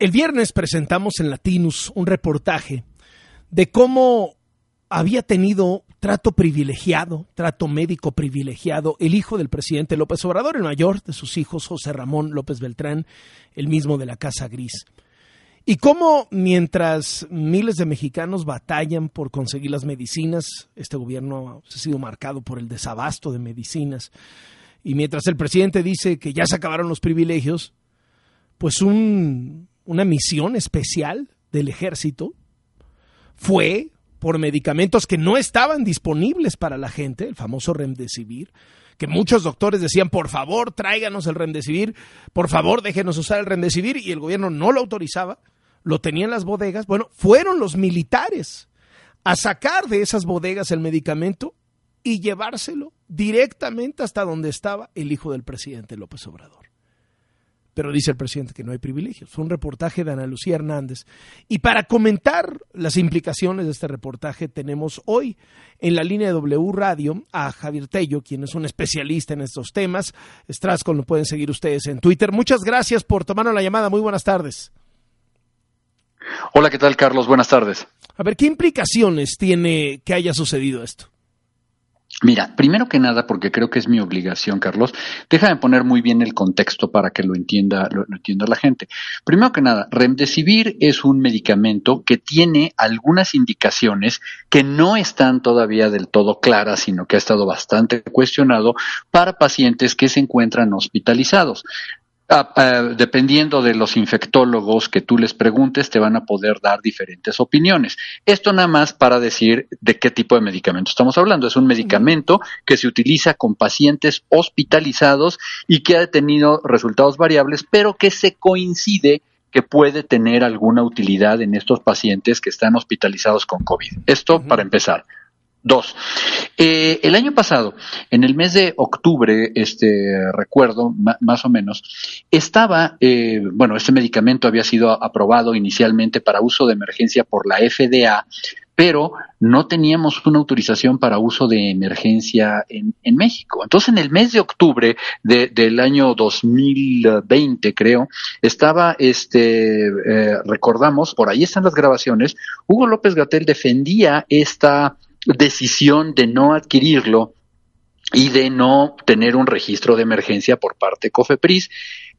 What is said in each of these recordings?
El viernes presentamos en Latinus un reportaje de cómo había tenido trato privilegiado, trato médico privilegiado, el hijo del presidente López Obrador, el mayor de sus hijos, José Ramón López Beltrán, el mismo de la Casa Gris. Y cómo mientras miles de mexicanos batallan por conseguir las medicinas, este gobierno ha sido marcado por el desabasto de medicinas, y mientras el presidente dice que ya se acabaron los privilegios, pues un, una misión especial del ejército fue por medicamentos que no estaban disponibles para la gente, el famoso Remdesivir, que muchos doctores decían, por favor, tráiganos el Remdesivir, por favor, déjenos usar el Remdesivir, y el gobierno no lo autorizaba, lo tenía en las bodegas. Bueno, fueron los militares a sacar de esas bodegas el medicamento y llevárselo directamente hasta donde estaba el hijo del presidente López Obrador pero dice el presidente que no hay privilegios. Fue un reportaje de Ana Lucía Hernández. Y para comentar las implicaciones de este reportaje, tenemos hoy en la línea de W Radio a Javier Tello, quien es un especialista en estos temas. Strascon lo pueden seguir ustedes en Twitter. Muchas gracias por tomarnos la llamada. Muy buenas tardes. Hola, ¿qué tal, Carlos? Buenas tardes. A ver, ¿qué implicaciones tiene que haya sucedido esto? Mira, primero que nada, porque creo que es mi obligación, Carlos, déjame poner muy bien el contexto para que lo entienda, lo, entienda la gente. Primero que nada, Remdesivir es un medicamento que tiene algunas indicaciones que no están todavía del todo claras, sino que ha estado bastante cuestionado para pacientes que se encuentran hospitalizados. Ah, ah, dependiendo de los infectólogos que tú les preguntes, te van a poder dar diferentes opiniones. Esto nada más para decir de qué tipo de medicamento estamos hablando. Es un medicamento que se utiliza con pacientes hospitalizados y que ha tenido resultados variables, pero que se coincide que puede tener alguna utilidad en estos pacientes que están hospitalizados con COVID. Esto para empezar. Dos, eh, el año pasado, en el mes de octubre, este recuerdo, más o menos, estaba, eh, bueno, este medicamento había sido aprobado inicialmente para uso de emergencia por la FDA, pero no teníamos una autorización para uso de emergencia en, en México. Entonces, en el mes de octubre del año 2020, creo, estaba, este, eh, recordamos, por ahí están las grabaciones, Hugo López Gatel defendía esta decisión de no adquirirlo y de no tener un registro de emergencia por parte de COFEPRIS,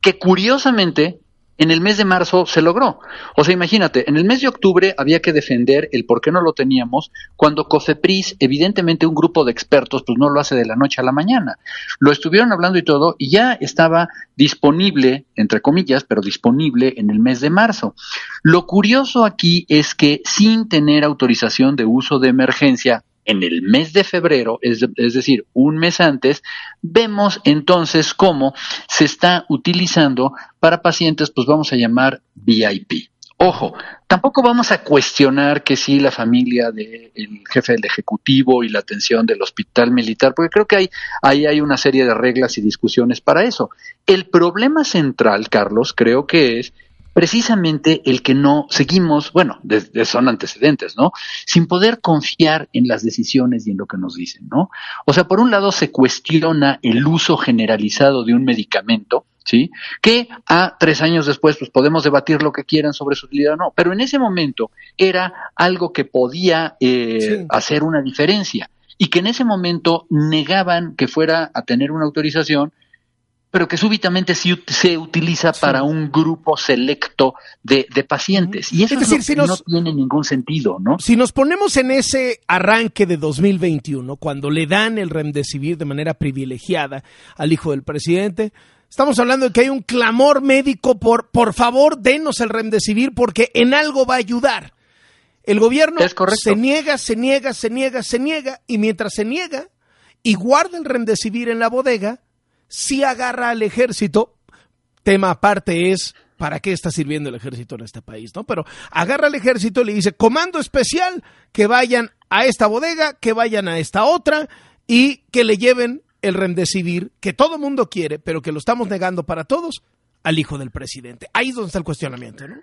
que curiosamente en el mes de marzo se logró. O sea, imagínate, en el mes de octubre había que defender el por qué no lo teníamos, cuando COFEPRIS, evidentemente un grupo de expertos, pues no lo hace de la noche a la mañana. Lo estuvieron hablando y todo, y ya estaba disponible, entre comillas, pero disponible en el mes de marzo. Lo curioso aquí es que sin tener autorización de uso de emergencia, en el mes de febrero, es, decir, un mes antes, vemos entonces cómo se está utilizando para pacientes, pues vamos a llamar VIP. Ojo, tampoco vamos a cuestionar que sí la familia del jefe del Ejecutivo y la atención del hospital militar, porque creo que hay, ahí hay una serie de reglas y discusiones para eso. El problema central, Carlos, creo que es precisamente el que no seguimos, bueno, son antecedentes, ¿no? Sin poder confiar en las decisiones y en lo que nos dicen, ¿no? O sea, por un lado se cuestiona el uso generalizado de un medicamento, ¿sí? Que a tres años después, pues podemos debatir lo que quieran sobre su utilidad o no, pero en ese momento era algo que podía eh, hacer una diferencia y que en ese momento negaban que fuera a tener una autorización pero que súbitamente se utiliza para un grupo selecto de, pacientes. Y eso no tiene ningún sentido, ¿no? Si nos ponemos en ese arranque de 2021, cuando le dan el remdesivir de manera privilegiada al hijo del presidente, estamos hablando de que hay un clamor médico por, por favor, denos el remdesivir porque en algo va a ayudar. El gobierno se niega, se niega, se niega, se niega, y mientras se niega y guarda el remdesivir en la bodega, si agarra al ejército, tema aparte es para qué está sirviendo el ejército en este país, ¿no? Pero agarra al ejército y le dice, comando especial, que vayan a esta bodega, que vayan a esta otra y que le lleven el remdesivir que todo mundo quiere, pero que lo estamos negando para todos, al hijo del presidente. Ahí es donde está el cuestionamiento, ¿no?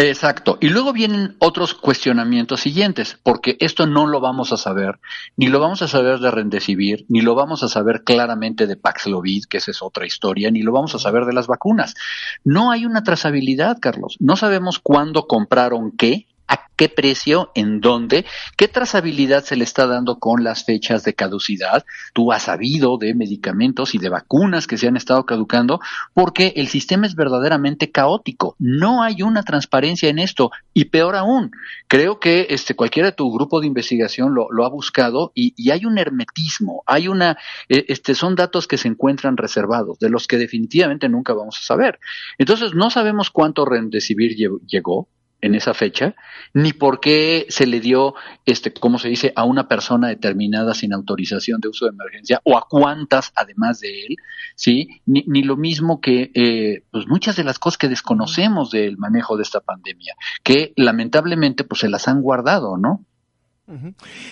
Exacto. Y luego vienen otros cuestionamientos siguientes, porque esto no lo vamos a saber, ni lo vamos a saber de Rendecibir, ni lo vamos a saber claramente de Paxlovid, que esa es otra historia, ni lo vamos a saber de las vacunas. No hay una trazabilidad, Carlos. No sabemos cuándo compraron qué, a qué precio, en dónde, qué trazabilidad se le está dando con las fechas de caducidad. Tú has sabido de medicamentos y de vacunas que se han estado caducando porque el sistema es verdaderamente caótico. No hay una transparencia en esto y peor aún, creo que este cualquiera de tu grupo de investigación lo, ha buscado y, hay un hermetismo, hay una, e, este, son datos que se encuentran reservados, de los que definitivamente nunca vamos a saber. Entonces no sabemos cuánto Remdesivir llegó, en esa fecha, ni por qué se le dio, este, como se dice, a una persona determinada sin autorización de uso de emergencia o a cuántas además de él, sí, ni, ni lo mismo que eh, pues muchas de las cosas que desconocemos del manejo de esta pandemia, que lamentablemente pues se las han guardado, ¿no?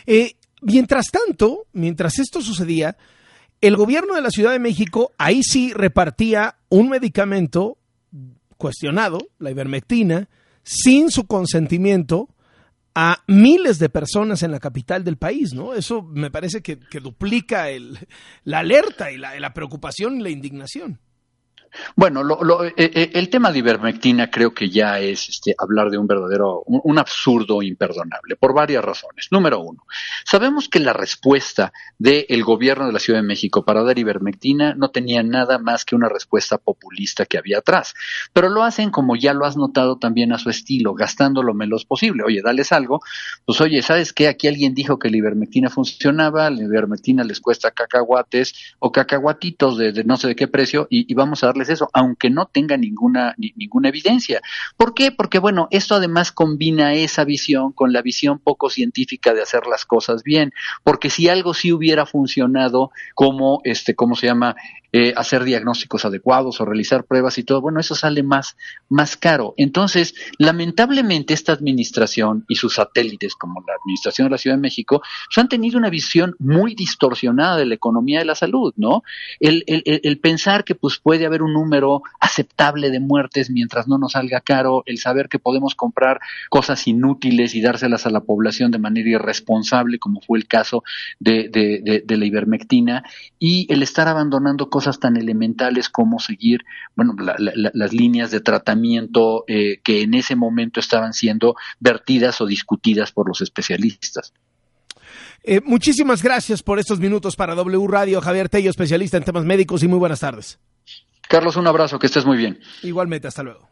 Eh, mientras tanto, mientras esto sucedía, el gobierno de la Ciudad de México ahí sí repartía un medicamento cuestionado, la ivermectina, sin su consentimiento a miles de personas en la capital del país, ¿no? Eso me parece que, duplica el, la alerta y la, la preocupación y la indignación. Bueno, lo, eh, eh, el tema de ivermectina creo que ya es este, hablar de un verdadero, un, absurdo imperdonable, por varias razones. Número uno, sabemos que la respuesta del gobierno de la Ciudad de México para dar ivermectina no tenía nada más que una respuesta populista que había atrás, pero lo hacen como ya lo has notado también a su estilo, gastando lo menos posible. Oye, dales algo, pues oye, ¿sabes qué? Aquí alguien dijo que la ivermectina funcionaba, la ivermectina les cuesta cacahuates o cacahuatitos de, no sé de qué precio y vamos a darles eso, aunque no tenga ninguna, ninguna evidencia. ¿Por qué? Porque, bueno, esto además combina esa visión con la visión poco científica de hacer las cosas bien, porque si algo sí hubiera funcionado como, este, ¿cómo se llama? Eh, hacer diagnósticos adecuados o realizar pruebas y todo, bueno, eso sale más, más caro. Entonces, lamentablemente esta administración y sus satélites, como la administración de la Ciudad de México, pues, han tenido una visión muy distorsionada de la economía de la salud, ¿no? El, pensar que pues puede haber un número aceptable de muertes mientras no nos salga caro, el saber que podemos comprar cosas inútiles y dárselas a la población de manera irresponsable, como fue el caso de, de, de la ivermectina, y el estar abandonando cosas tan elementales como seguir, bueno, las líneas de tratamiento eh, que en ese momento estaban siendo vertidas o discutidas por los especialistas. Eh, muchísimas gracias por estos minutos para W Radio. Javier Tello, especialista en temas médicos y muy buenas tardes. Carlos, un abrazo, que estés muy bien. Igualmente, hasta luego.